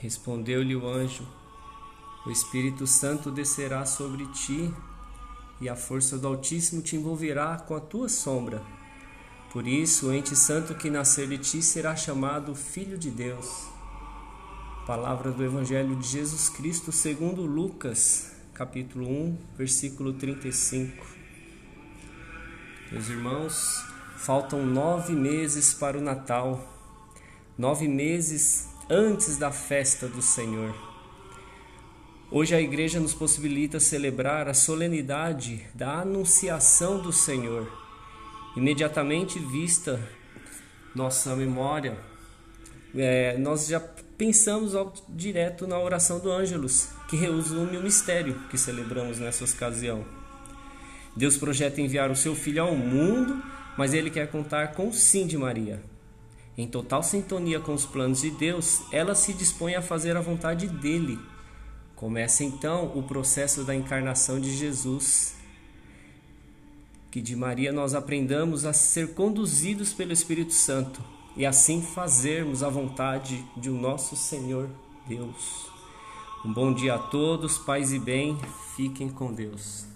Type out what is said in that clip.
Respondeu-lhe o anjo: O Espírito Santo descerá sobre ti, e a força do Altíssimo te envolverá com a tua sombra. Por isso, o ente santo que nascer de ti será chamado Filho de Deus. Palavra do Evangelho de Jesus Cristo segundo Lucas, capítulo 1, versículo 35. Meus irmãos, faltam nove meses para o Natal, nove meses antes da festa do Senhor. Hoje a igreja nos possibilita celebrar a solenidade da Anunciação do Senhor. Imediatamente vista nossa memória, é, nós já pensamos ao, direto na oração do Ângelus, que resume o mistério que celebramos nessa ocasião. Deus projeta enviar o seu Filho ao mundo, mas ele quer contar com o sim de Maria. Em total sintonia com os planos de Deus, ela se dispõe a fazer a vontade dele. Começa então o processo da encarnação de Jesus. Que de Maria nós aprendamos a ser conduzidos pelo Espírito Santo e assim fazermos a vontade de o nosso Senhor Deus. Um bom dia a todos, paz e bem, fiquem com Deus.